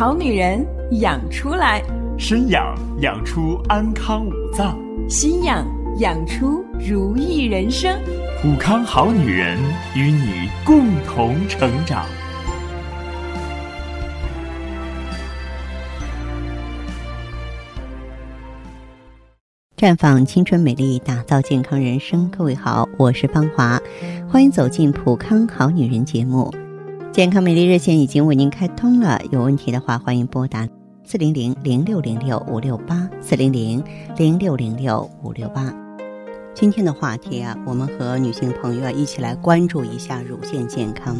好女人养出来，身养养出安康五脏，心养养出如意人生。普康好女人与你共同成长。绽放青春美丽，打造健康人生。各位好，我是芳华，欢迎走进普康好女人节目。健康美丽热线已经为您开通了，有问题的话欢迎拨打四零零零六零六五六八四零零零六零六五六八。今天的话题啊，我们和女性朋友啊一起来关注一下乳腺健康。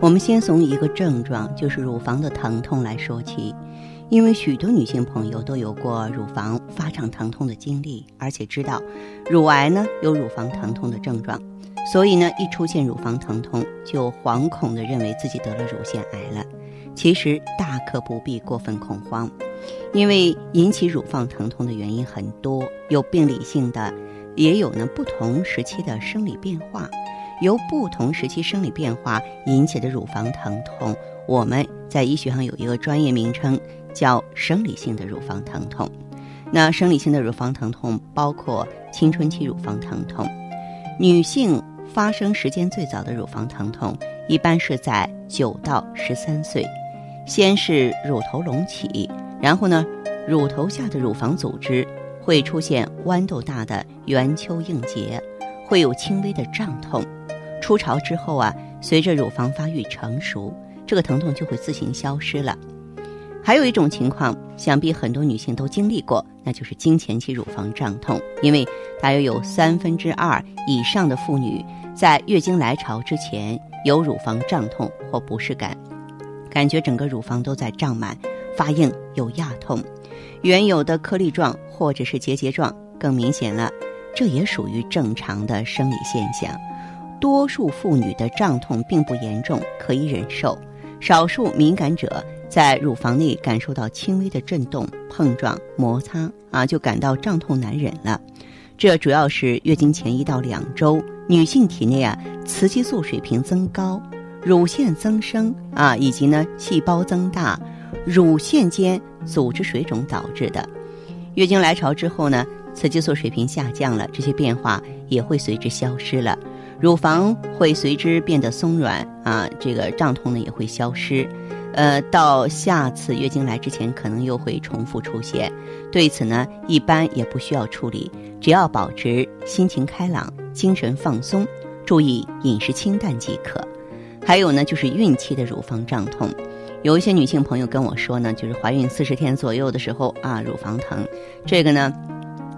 我们先从一个症状，就是乳房的疼痛来说起。因为许多女性朋友都有过乳房发胀疼痛的经历，而且知道乳癌呢有乳房疼痛的症状，所以呢一出现乳房疼痛就惶恐地认为自己得了乳腺癌了。其实大可不必过分恐慌，因为引起乳房疼痛的原因很多，有病理性的，也有呢不同时期的生理变化。由不同时期生理变化引起的乳房疼痛，我们在医学上有一个专业名称。叫生理性的乳房疼痛，那生理性的乳房疼痛包括青春期乳房疼痛。女性发生时间最早的乳房疼痛，一般是在九到十三岁。先是乳头隆起，然后呢，乳头下的乳房组织会出现豌豆大的圆丘硬结，会有轻微的胀痛。初潮之后啊，随着乳房发育成熟，这个疼痛就会自行消失了。还有一种情况，想必很多女性都经历过，那就是经前期乳房胀痛。因为大约有三分之二以上的妇女在月经来潮之前有乳房胀痛或不适感，感觉整个乳房都在胀满、发硬、有压痛，原有的颗粒状或者是结节状更明显了，这也属于正常的生理现象。多数妇女的胀痛并不严重，可以忍受，少数敏感者。在乳房内感受到轻微的震动、碰撞、摩擦啊，就感到胀痛难忍了。这主要是月经前一到两周，女性体内啊雌激素水平增高、乳腺增生啊，以及呢细胞增大、乳腺间组织水肿导致的。月经来潮之后呢，雌激素水平下降了，这些变化也会随之消失了，乳房会随之变得松软啊，这个胀痛呢也会消失。呃，到下次月经来之前，可能又会重复出现。对此呢，一般也不需要处理，只要保持心情开朗、精神放松，注意饮食清淡即可。还有呢，就是孕期的乳房胀痛，有一些女性朋友跟我说呢，就是怀孕四十天左右的时候啊，乳房疼。这个呢，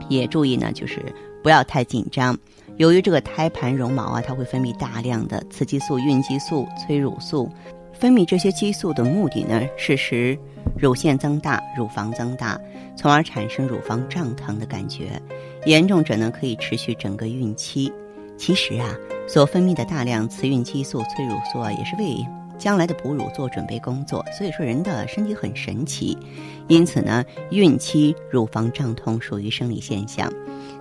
也注意呢，就是不要太紧张。由于这个胎盘绒毛啊，它会分泌大量的雌激素、孕激素、催乳素。分泌这些激素的目的呢，是使乳腺增大、乳房增大，从而产生乳房胀疼的感觉。严重者呢，可以持续整个孕期。其实啊，所分泌的大量雌孕激素、催乳素啊，也是为将来的哺乳做准备工作。所以说，人的身体很神奇。因此呢，孕期乳房胀痛属于生理现象。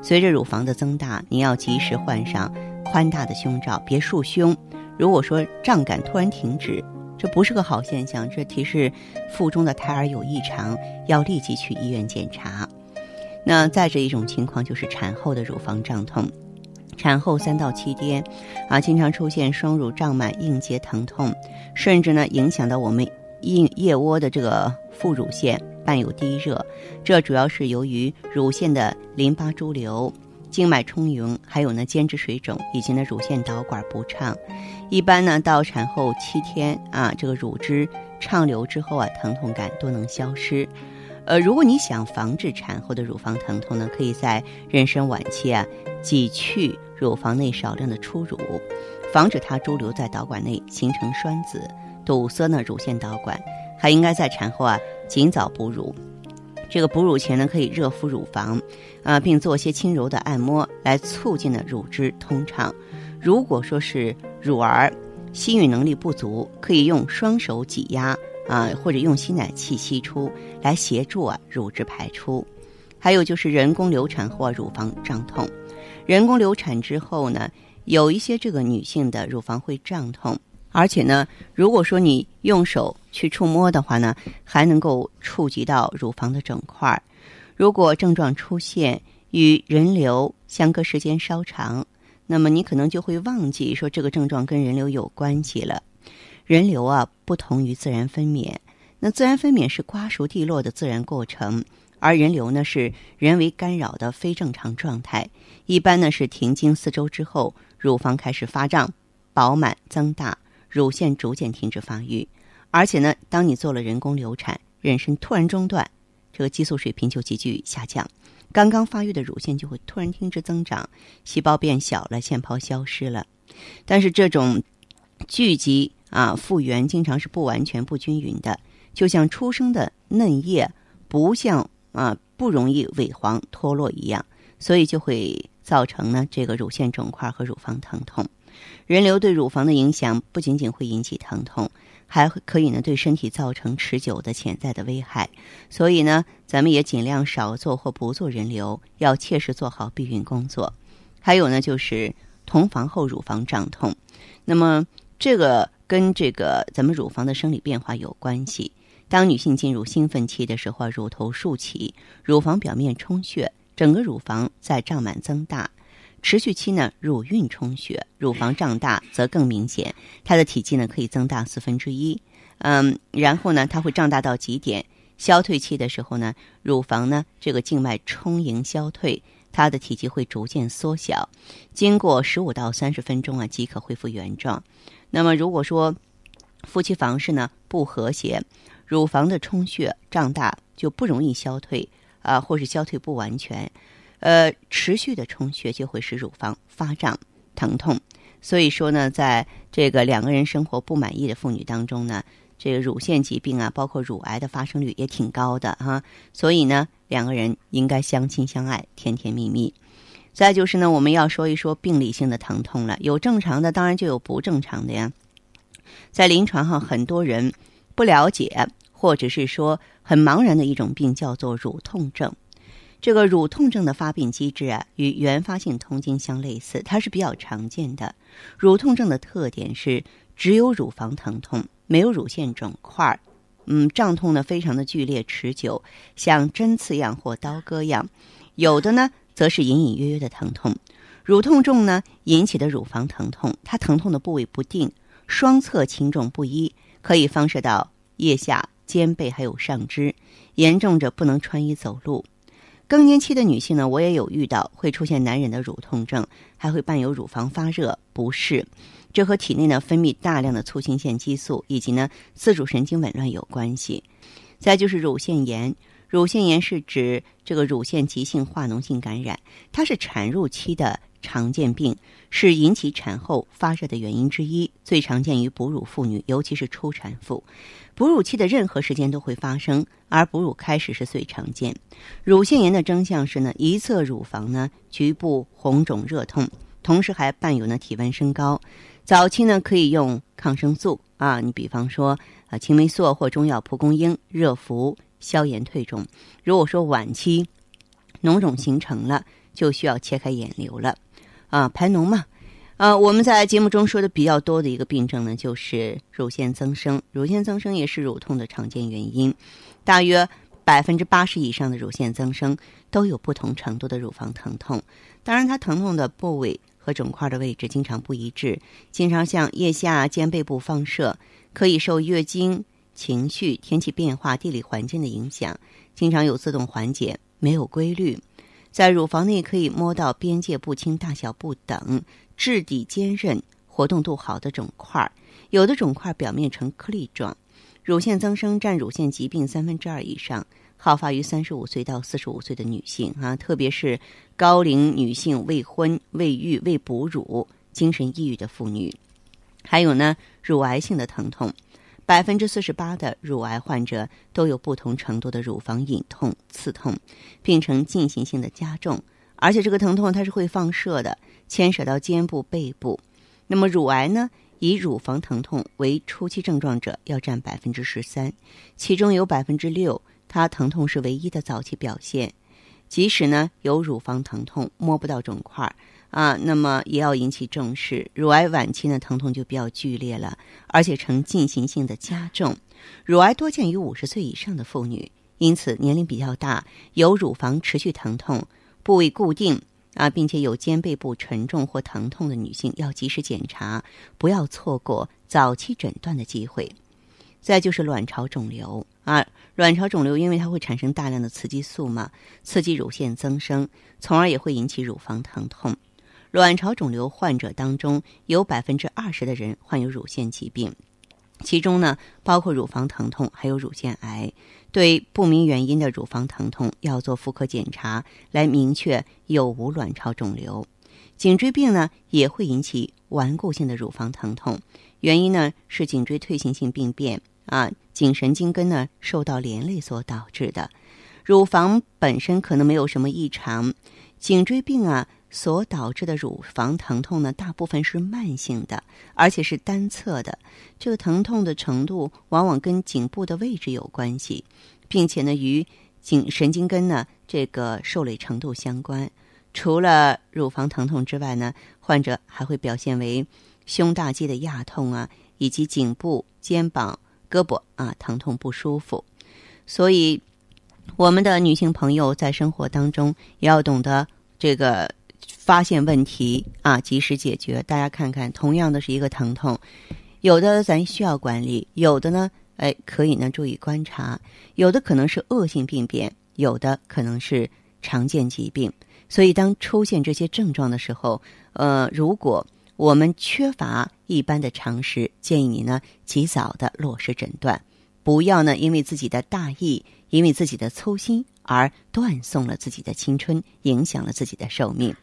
随着乳房的增大，你要及时换上宽大的胸罩，别束胸。如果说胀感突然停止，这不是个好现象，这提示腹中的胎儿有异常，要立即去医院检查。那再者一种情况就是产后的乳房胀痛，产后三到七天，啊，经常出现双乳胀满、硬结疼痛，甚至呢影响到我们硬腋窝的这个副乳腺，伴有低热。这主要是由于乳腺的淋巴潴留。静脉充盈，还有呢，间质水肿，以及呢，乳腺导管不畅。一般呢，到产后七天啊，这个乳汁畅流之后啊，疼痛感都能消失。呃，如果你想防治产后的乳房疼痛呢，可以在妊娠晚期啊，挤去乳房内少量的初乳，防止它潴留在导管内形成栓子，堵塞呢乳腺导管。还应该在产后啊，尽早哺乳。这个哺乳前呢，可以热敷乳房，啊，并做些轻柔的按摩，来促进呢乳汁通畅。如果说是乳儿吸吮能力不足，可以用双手挤压啊，或者用吸奶器吸出来协助啊乳汁排出。还有就是人工流产后啊乳房胀痛，人工流产之后呢，有一些这个女性的乳房会胀痛，而且呢，如果说你用手去触摸的话呢，还能够触及到乳房的整块儿。如果症状出现与人流相隔时间稍长，那么你可能就会忘记说这个症状跟人流有关系了。人流啊，不同于自然分娩。那自然分娩是瓜熟蒂落的自然过程，而人流呢是人为干扰的非正常状态。一般呢是停经四周之后，乳房开始发胀、饱满、增大，乳腺逐渐停止发育。而且呢，当你做了人工流产，妊娠突然中断，这个激素水平就急剧下降，刚刚发育的乳腺就会突然停止增长，细胞变小了，腺泡消失了。但是这种聚集。啊，复原经常是不完全、不均匀的，就像出生的嫩叶不像啊不容易萎黄脱落一样，所以就会造成呢这个乳腺肿块和乳房疼痛。人流对乳房的影响不仅仅会引起疼痛，还可以呢对身体造成持久的潜在的危害。所以呢，咱们也尽量少做或不做人流，要切实做好避孕工作。还有呢，就是同房后乳房胀痛，那么这个。跟这个咱们乳房的生理变化有关系。当女性进入兴奋期的时候，乳头竖起，乳房表面充血，整个乳房在胀满增大。持续期呢，乳晕充血，乳房胀大则更明显，它的体积呢可以增大四分之一。嗯，然后呢，它会胀大到极点。消退期的时候呢，乳房呢这个静脉充盈消退，它的体积会逐渐缩小。经过十五到三十分钟啊，即可恢复原状。那么，如果说夫妻房事呢不和谐，乳房的充血胀大就不容易消退啊，或是消退不完全，呃，持续的充血就会使乳房发胀疼痛。所以说呢，在这个两个人生活不满意的妇女当中呢，这个乳腺疾病啊，包括乳癌的发生率也挺高的哈。所以呢，两个人应该相亲相爱，甜甜蜜蜜。再就是呢，我们要说一说病理性的疼痛了。有正常的，当然就有不正常的呀。在临床上，很多人不了解，或者是说很茫然的一种病，叫做乳痛症。这个乳痛症的发病机制啊，与原发性痛经相类似，它是比较常见的。乳痛症的特点是只有乳房疼痛，没有乳腺肿块嗯，胀痛呢非常的剧烈持久，像针刺样或刀割样。有的呢。则是隐隐约约的疼痛，乳痛症呢引起的乳房疼痛，它疼痛的部位不定，双侧轻重不一，可以放射到腋下、肩背还有上肢，严重者不能穿衣走路。更年期的女性呢，我也有遇到，会出现难忍的乳痛症，还会伴有乳房发热不适，这和体内呢分泌大量的促性腺激素以及呢自主神经紊乱有关系。再就是乳腺炎。乳腺炎是指这个乳腺急性化脓性感染，它是产褥期的常见病，是引起产后发热的原因之一，最常见于哺乳妇女，尤其是初产妇。哺乳期的任何时间都会发生，而哺乳开始是最常见。乳腺炎的征象是呢，一侧乳房呢局部红肿热痛，同时还伴有呢体温升高。早期呢可以用抗生素啊，你比方说啊青霉素或中药蒲公英热敷。消炎退肿。如果说晚期脓肿形成了，就需要切开眼瘤了。啊，排脓嘛。啊，我们在节目中说的比较多的一个病症呢，就是乳腺增生。乳腺增生也是乳痛的常见原因。大约百分之八十以上的乳腺增生都有不同程度的乳房疼痛。当然，它疼痛的部位和肿块的位置经常不一致，经常向腋下、肩背部放射，可以受月经。情绪、天气变化、地理环境的影响，经常有自动缓解，没有规律。在乳房内可以摸到边界不清、大小不等、质地坚韧、活动度好的肿块，有的肿块表面呈颗粒状。乳腺增生占乳腺疾病三分之二以上，好发于三十五岁到四十五岁的女性啊，特别是高龄女性、未婚、未育、未哺乳、精神抑郁的妇女。还有呢，乳癌性的疼痛。百分之四十八的乳癌患者都有不同程度的乳房隐痛、刺痛，并呈进行性的加重，而且这个疼痛它是会放射的，牵扯到肩部、背部。那么乳癌呢，以乳房疼痛为初期症状者要占百分之十三，其中有百分之六，它疼痛是唯一的早期表现。即使呢有乳房疼痛，摸不到肿块。啊，那么也要引起重视。乳癌晚期呢，疼痛就比较剧烈了，而且呈进行性的加重。乳癌多见于五十岁以上的妇女，因此年龄比较大、有乳房持续疼痛、部位固定啊，并且有肩背部沉重或疼痛的女性要及时检查，不要错过早期诊断的机会。再就是卵巢肿瘤啊，卵巢肿瘤因为它会产生大量的雌激素嘛，刺激乳腺增生，从而也会引起乳房疼痛。卵巢肿瘤患者当中有百分之二十的人患有乳腺疾病，其中呢包括乳房疼痛，还有乳腺癌。对不明原因的乳房疼痛，要做妇科检查来明确有无卵巢肿瘤。颈椎病呢也会引起顽固性的乳房疼痛，原因呢是颈椎退行性病变啊，颈神经根呢受到连累所导致的。乳房本身可能没有什么异常，颈椎病啊。所导致的乳房疼痛呢，大部分是慢性的，而且是单侧的。这个疼痛的程度往往跟颈部的位置有关系，并且呢，与颈神经根呢这个受累程度相关。除了乳房疼痛之外呢，患者还会表现为胸大肌的压痛啊，以及颈部、肩膀、胳膊啊疼痛不舒服。所以，我们的女性朋友在生活当中也要懂得这个。发现问题啊，及时解决。大家看看，同样的是一个疼痛，有的咱需要管理，有的呢，哎，可以呢注意观察，有的可能是恶性病变，有的可能是常见疾病。所以，当出现这些症状的时候，呃，如果我们缺乏一般的常识，建议你呢及早的落实诊断，不要呢因为自己的大意，因为自己的粗心而断送了自己的青春，影响了自己的寿命。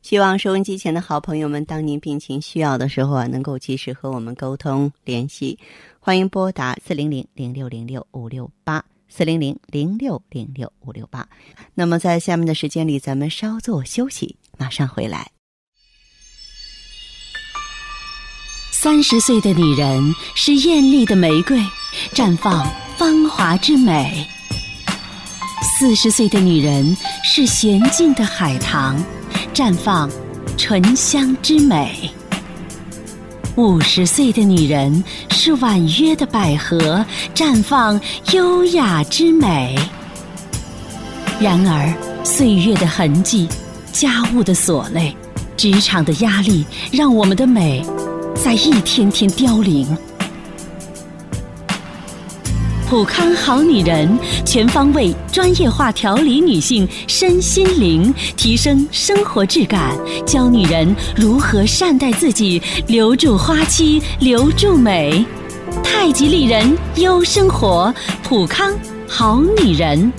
希望收音机前的好朋友们，当您病情需要的时候啊，能够及时和我们沟通联系。欢迎拨打四零零零六零六五六八四零零零六零六五六八。那么在下面的时间里，咱们稍作休息，马上回来。三十岁的女人是艳丽的玫瑰，绽放芳华之美；四十岁的女人是娴静的海棠。绽放醇香之美。五十岁的女人是婉约的百合，绽放优雅之美。然而，岁月的痕迹、家务的琐累、职场的压力，让我们的美在一天天凋零。普康好女人，全方位专业化调理女性身心灵，提升生活质感，教女人如何善待自己，留住花期，留住美。太极丽人优生活，普康好女人。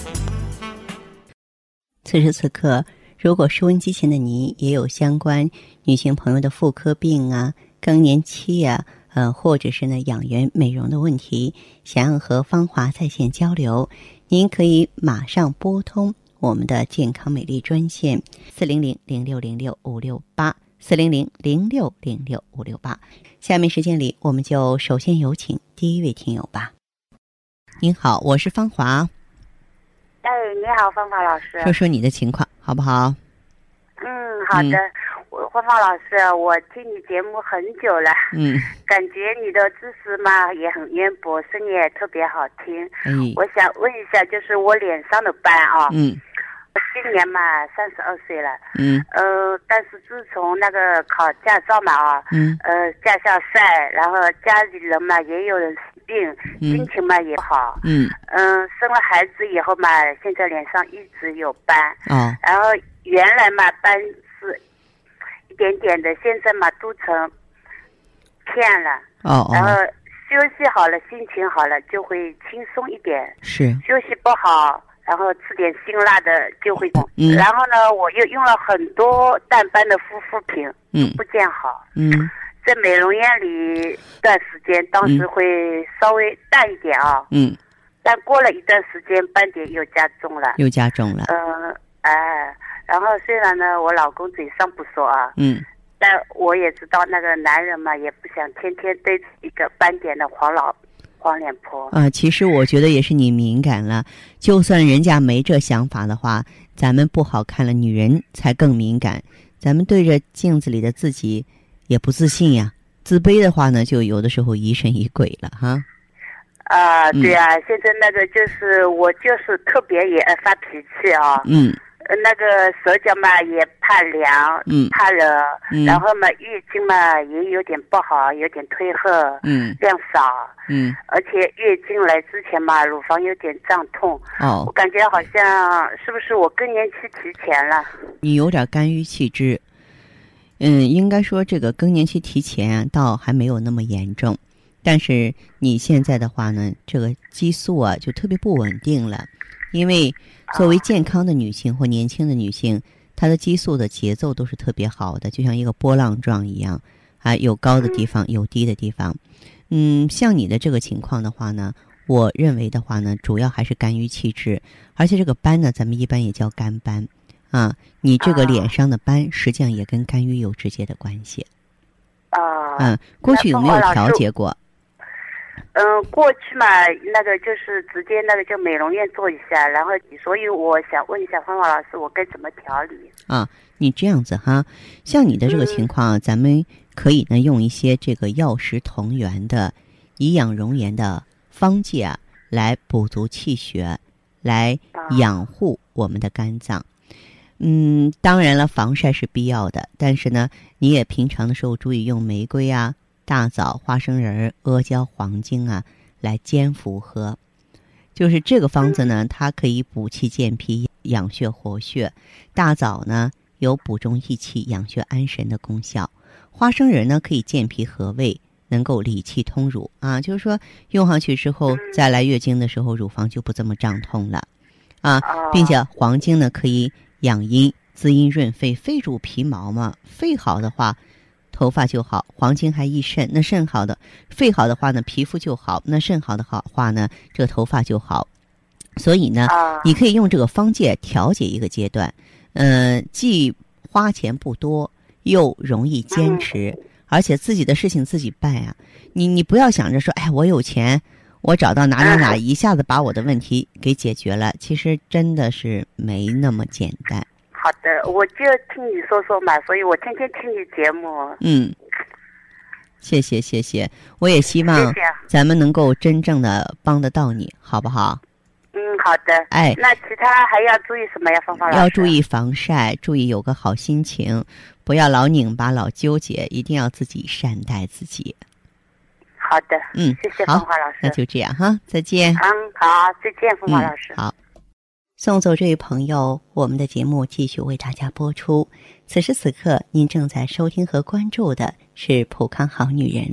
此时此刻，如果收音机前的你也有相关女性朋友的妇科病啊、更年期呀。呃，或者是呢养颜美容的问题，想要和芳华在线交流，您可以马上拨通我们的健康美丽专线四零零零六零六五六八四零零零六零六五六八。下面时间里，我们就首先有请第一位听友吧。您好，我是芳华。哎，你好，芳华老师。说说你的情况好不好？嗯，好的。芳芳老师，我听你节目很久了，嗯，感觉你的知识嘛也很渊博，声音也特别好听。嗯，我想问一下，就是我脸上的斑啊，嗯，今年嘛三十二岁了，嗯，呃，但是自从那个考驾照嘛啊，嗯，呃，驾校赛，然后家里人嘛也有人生病，心情嘛也不好，嗯，嗯，生了孩子以后嘛，现在脸上一直有斑，哦，然后原来嘛斑是。点点的，现在嘛都成片了。哦哦。然后休息好了，心情好了，就会轻松一点。是。休息不好，然后吃点辛辣的就会。嗯。然后呢，我又用了很多淡斑的护肤品。嗯。不见好。嗯。在美容院里一段时间，当时会稍微淡一点啊。嗯。但过了一段时间，斑点又加重了。又加重了。嗯，哎。然后虽然呢，我老公嘴上不说啊，嗯，但我也知道那个男人嘛，也不想天天对一个斑点的黄老黄脸婆。啊，其实我觉得也是你敏感了。就算人家没这想法的话，咱们不好看了，女人才更敏感。咱们对着镜子里的自己也不自信呀，自卑的话呢，就有的时候疑神疑鬼了哈。啊，嗯对啊，现在那个就是我就是特别也爱发脾气啊，嗯呃那个手脚嘛也怕凉，嗯。怕冷，嗯。然后嘛月经嘛也有点不好，有点退后，嗯。量少，嗯，而且月经来之前嘛乳房有点胀痛，哦。我哦，感觉好像是不是我更年期提前了？你有点肝郁气滞。嗯，应该说这个更年期提前啊倒还没有那么严重，但是你现在的话呢，这个激素啊就特别不稳定了，因为作为健康的女性或年轻的女性，她的激素的节奏都是特别好的，就像一个波浪状一样，啊，有高的地方，有低的地方。嗯，像你的这个情况的话呢，我认为的话呢，主要还是肝郁气滞，而且这个斑呢，咱们一般也叫肝斑，啊，你这个啊脸上的斑实际上也跟肝郁有直接的关系。啊，嗯，过去有没有调节过？嗯，过去嘛，那个就是直接那个就美容院做一下，然后所以我想问一下芳华老师，我该怎么调理？啊，你这样子哈，像你的这个情况啊，咱们可以呢用一些这个药食同源的以养容颜的方剂啊，来补足气血，来养护我们的肝脏。嗯，当然了，防晒是必要的，但是呢，你也平常的时候注意用玫瑰啊、大枣、花生仁儿、阿胶、黄精啊来煎服喝。就是这个方子呢，它可以补气健脾、养血活血。大枣呢有补中益气、养血安神的功效，花生仁呢可以健脾和胃，能够理气通乳啊。就是说用上去之后，再来月经的时候，乳房就不这么胀痛了啊，并且黄精呢可以养阴、滋阴润肺，肺主皮毛嘛，肺好的话。头发就好，黄金还益肾，那肾好的，肺好的话呢，皮肤就好，那肾好的好话呢，这个头发就好。所以呢，啊你可以用这个方剂调节一个阶段，呃，既花钱不多，又容易坚持，而且自己的事情自己办啊。你你不要想着说，哎，我有钱，我找到哪哪哪，一下子把我的问题给解决了。其实真的是没那么简单。好的，我就听你说说嘛，所以我天天听你节目。嗯，谢谢谢谢，我也希望咱们能够真正的帮得到你，好不好？嗯，好的。哎那其他还要注意什么呀，芳芳老师？要注。意防晒，注意有个好心情，不要老拧巴、老纠结，一定要自己善待自己。好的，嗯，谢谢芳华老师。那就这样哈，再见。嗯，好，再见，芳华嗯老师。好，送走这位朋友，我们的节目继续为大家播出。此时此刻，您正在收听和关注的是《普康好女人》。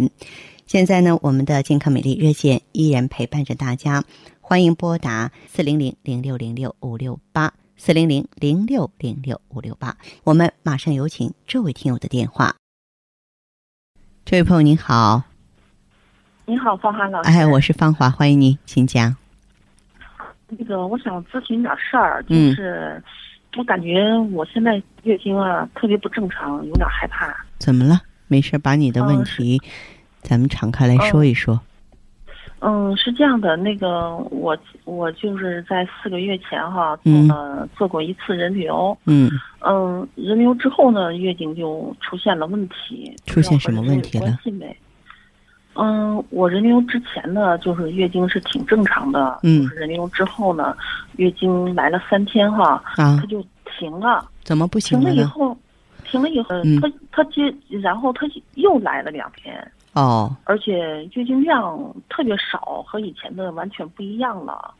现在呢，我们的健康美丽热线依然陪伴着大家，欢迎拨打四零零零六零六五六八四零零零六零六五六八。我们马上有请这位听友的电话。这位朋友您好，你好，芳华老师。哎，我是芳华，欢迎您，请讲。那个，我想咨询点事儿，就嗯是、我感觉我现在月经啊特别不正常，有点害怕。怎么了？没事，把你的问嗯题，咱们敞开来说一说。嗯，是这样的，那个我我就是在四个月前哈，做嗯了、做过一次人流，嗯，嗯，人流之后呢，月经就出现了问题。出现什么问题了？嗯，我人流之前呢，就是月经是挺正常的，嗯就是人流之后呢，月经来了三天哈，啊它，就停了。怎么不行停了？以后，停了以后，嗯他他接，然后它又来了两天，哦而且月经量特别少，和以前的完全不一样了。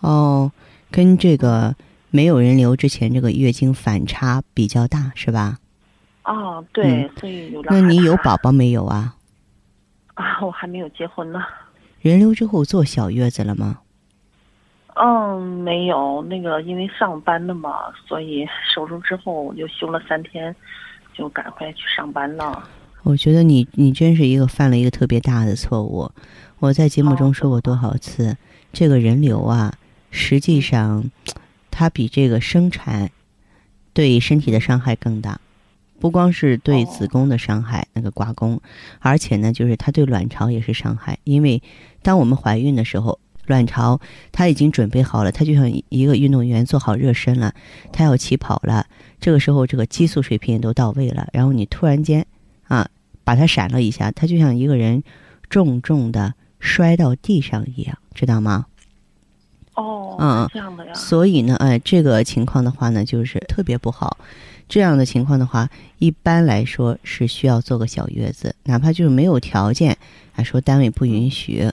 哦，跟这个没有人流之前这个月经反差比较大，是吧？啊，对，嗯所以。那你有宝？宝没有啊？啊，我还没有结婚呢。人流之后坐小月子了吗？嗯，没有，那个因为上班的嘛，所以手术之后我就休了三天，就赶快去上班了。我觉得你你真是一个犯了一个特别大的错误。我在节目中说过多少次，这个人流啊，实际上它比这个生产对身体的伤害更大。不光是对子宫的伤害，那个刮宫，而且呢，就是它对卵巢也是伤害。因为当我们怀孕的时候，卵巢它已经准备好了，它就像一个运动员做好热身了，它要起跑了。这个时候，这个激素水平也都到位了，然后你突然间啊，把它闪了一下，它就像一个人重重的摔到地上一样，知道吗？哦，嗯这样的呀。所以呢，哎，这个情况的话呢，就是特别不好。这样的情况的话，一般来说是需要做个小月子，哪怕就是没有条件，啊，说单位不允许，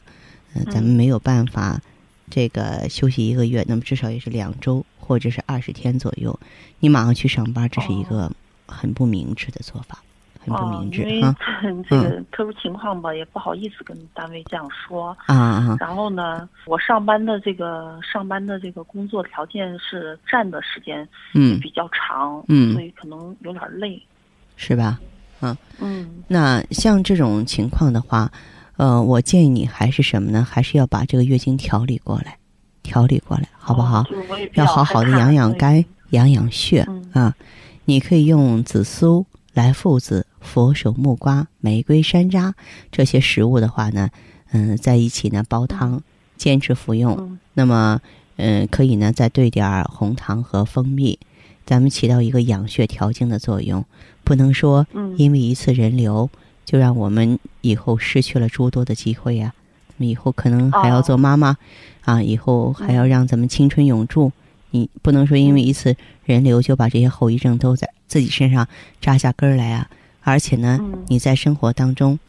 嗯、咱们没有办法，这个休息一个月，那么至少也是两周或者是二十天左右。你马上去上班，这是一个很不明智的做法，很不明智哦、因为啊这个特殊情况吧，也不好意思跟单位这样说。啊啊！然后呢，我上班的这个上班的这个工作条件是站的时间嗯，比较长，嗯所以可能有点累。是吧？嗯嗯那像这种情况的话，呃，我建议你还是什么呢？还是要把这个月经调理过来，调理过来，好不好？要好好的养养肝、养养血、嗯啊。你可以用紫苏、来附子、佛手木瓜、玫瑰山楂这些食物的话呢，嗯、在一起呢煲汤，坚持服用。嗯那么，嗯、可以呢再兑点儿红糖和蜂蜜，咱们起到一个养血调经的作用。不能说嗯因为一次人流就让我们以后失去了诸多的机会呀、那么以后可能还要哦做妈妈，啊，以后还要嗯让咱们青春永驻。你不能说因为一次人流就把这些后遗症都在自己身上扎下根儿来啊！而且呢，嗯你在生活当中，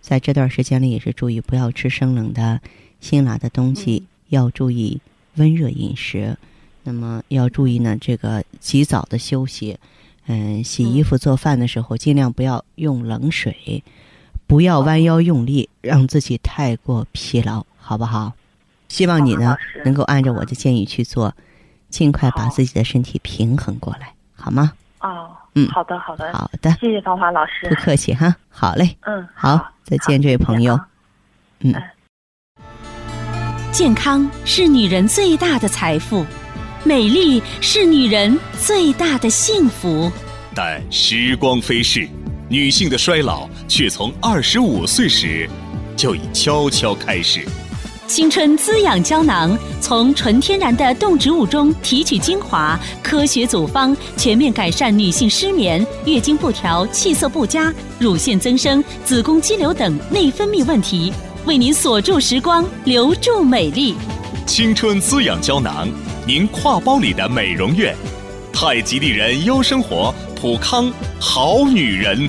在这段时间里也是注意不要吃生冷的、辛辣的东西，要注意温热饮食。那么要注意呢，这个及早的休息。嗯，洗衣服、做饭的时候尽量不要用冷水，不要弯腰用力，让自己太过疲劳，好不好？希望你呢能够按照我的建议去做，尽快把自己的身体平衡过来，好吗？哦，嗯好的好的，好的，谢谢芳华老师不。客气哈。好嘞，嗯，好，再见，这位朋友。嗯。健康是女人最大的财富，美丽是女人最大的幸福。但时光飞逝，女性的衰老却从二十五岁时就已悄悄开始。青春滋养胶囊从纯天然的动植物中提取精华，科学组方，全面改善女性失眠、月经不调、气色不佳、乳腺增生、子宫肌瘤等内分泌问题，为您锁住时光，留住美丽。青春滋养胶囊，您挎包里的美容院。太极丽人优生活，普康好女人。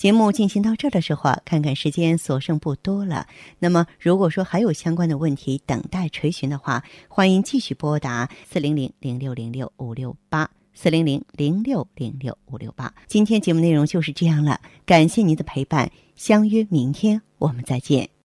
节目进行到这儿的时候啊，看看时间所剩不多了。那么，如果说还有相关的问题等待垂询的话，欢迎继续拨打四零零零六零六五六八四零零零六零六五六八。今天节目内容就是这样了，感谢您的陪伴，相约明天我们再见。